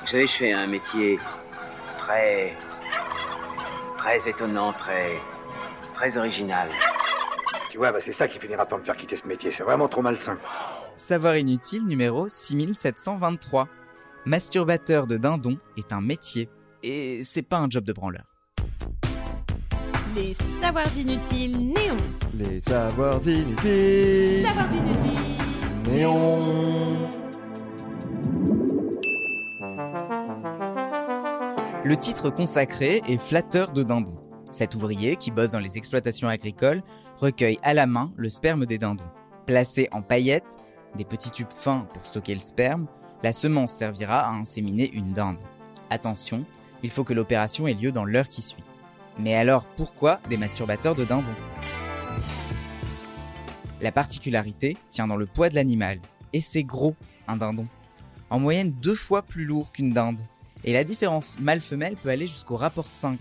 Vous savez, je fais un métier très. très étonnant, très. très original. Tu vois, bah, c'est ça qui finira par me faire quitter ce métier. C'est vraiment trop malsain. Savoir inutile numéro 6723. Masturbateur de dindon est un métier. Et c'est pas un job de branleur. Les savoirs inutiles néons. Les savoirs inutiles. Savoirs inutiles. Néon. Le titre consacré est Flatteur de dindon. Cet ouvrier, qui bosse dans les exploitations agricoles, recueille à la main le sperme des dindons. Placé en paillettes, des petits tubes fins pour stocker le sperme, la semence servira à inséminer une dinde. Attention, il faut que l'opération ait lieu dans l'heure qui suit. Mais alors, pourquoi des masturbateurs de dindons? La particularité tient dans le poids de l'animal. Et c'est gros, un dindon. En moyenne deux fois plus lourd qu'une dinde. Et la différence mâle-femelle peut aller jusqu'au rapport 5,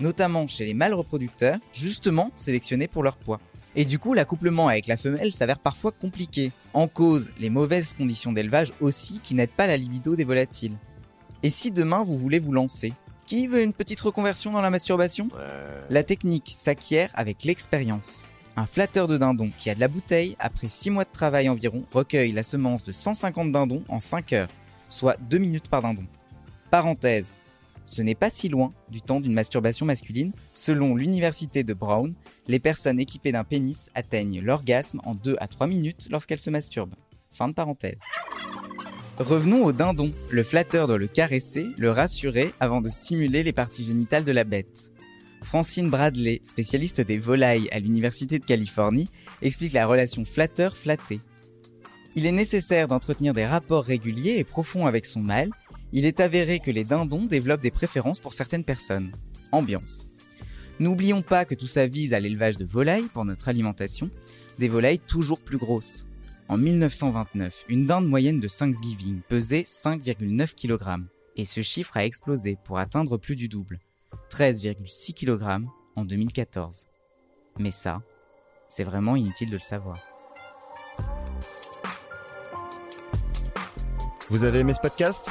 notamment chez les mâles reproducteurs, justement sélectionnés pour leur poids. Et du coup, l'accouplement avec la femelle s'avère parfois compliqué. En cause, les mauvaises conditions d'élevage aussi qui n'aident pas la libido des volatiles. Et si demain vous voulez vous lancer Qui veut une petite reconversion dans la masturbation? La technique s'acquiert avec l'expérience. Un flatteur de dindon qui a de la bouteille, après 6 mois de travail environ, recueille la semence de 150 dindons en 5 heures, soit 2 minutes par dindon. Parenthèse, ce n'est pas si loin du temps d'une masturbation masculine. Selon l'université de Brown, les personnes équipées d'un pénis atteignent l'orgasme en 2 à 3 minutes lorsqu'elles se masturbent. Fin de parenthèse. Revenons au dindon. Le flatteur doit le caresser, le rassurer avant de stimuler les parties génitales de la bête. Francine Bradley, spécialiste des volailles à l'Université de Californie, explique la relation flatteur-flatté. Il est nécessaire d'entretenir des rapports réguliers et profonds avec son mâle. Il est avéré que les dindons développent des préférences pour certaines personnes. Ambiance. N'oublions pas que tout ça vise à l'élevage de volailles pour notre alimentation, des volailles toujours plus grosses. En 1929, une dinde moyenne de Thanksgiving pesait 5,9 kg, et ce chiffre a explosé pour atteindre plus du double, 13,6 kg en 2014. Mais ça, c'est vraiment inutile de le savoir. Vous avez aimé ce podcast?